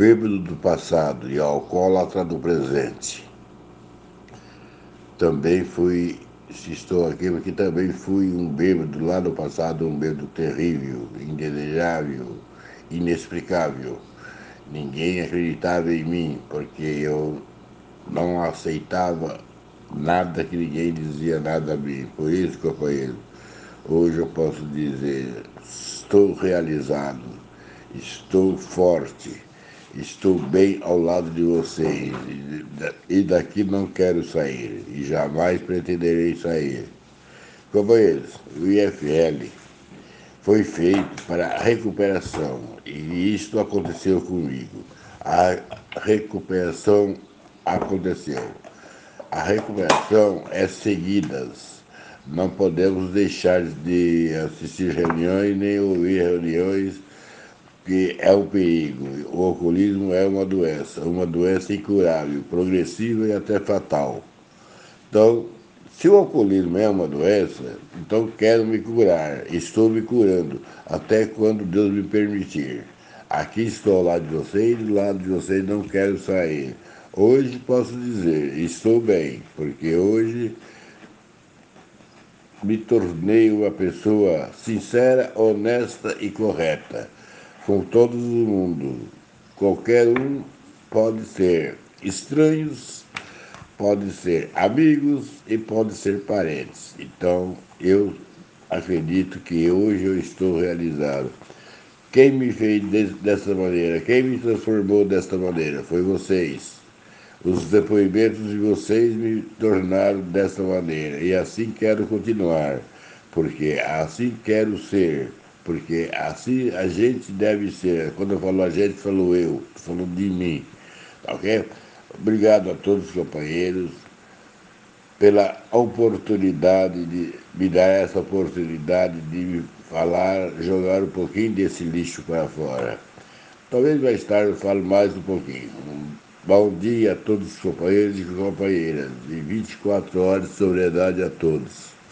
bêbado do passado e alcoólatra do presente. Também fui, se estou aqui, porque também fui um bêbado lá no passado, um bêbado terrível, indesejável, inexplicável. Ninguém acreditava em mim, porque eu não aceitava nada que ninguém dizia nada a mim. Por isso, companheiro, hoje eu posso dizer, estou realizado, estou forte, estou bem ao lado de vocês e daqui não quero sair e jamais pretenderei sair. Companheiros, o IFL foi feito para recuperação e isto aconteceu comigo. A recuperação aconteceu. A recuperação é seguidas. Não podemos deixar de assistir reuniões nem ouvir reuniões, que é um perigo. O alcoolismo é uma doença, uma doença incurável, progressiva e até fatal. Então, se o alcoolismo é uma doença, então quero me curar, estou me curando, até quando Deus me permitir. Aqui estou ao lado de vocês, do lado de vocês não quero sair. Hoje posso dizer, estou bem, porque hoje me tornei uma pessoa sincera, honesta e correta com todo o mundo. Qualquer um pode ser estranhos, pode ser amigos e pode ser parentes. Então, eu acredito que hoje eu estou realizado. Quem me fez dessa maneira, quem me transformou desta maneira foi vocês. Os depoimentos de vocês me tornaram dessa maneira e assim quero continuar, porque assim quero ser, porque assim a gente deve ser. Quando eu falo a gente, falo eu, falando de mim, tá ok? Obrigado a todos os companheiros pela oportunidade de me dar essa oportunidade de me falar, jogar um pouquinho desse lixo para fora. Talvez mais tarde eu fale mais um pouquinho. Bom dia a todos os companheiros e companheiras. E 24 horas de sobriedade a todos.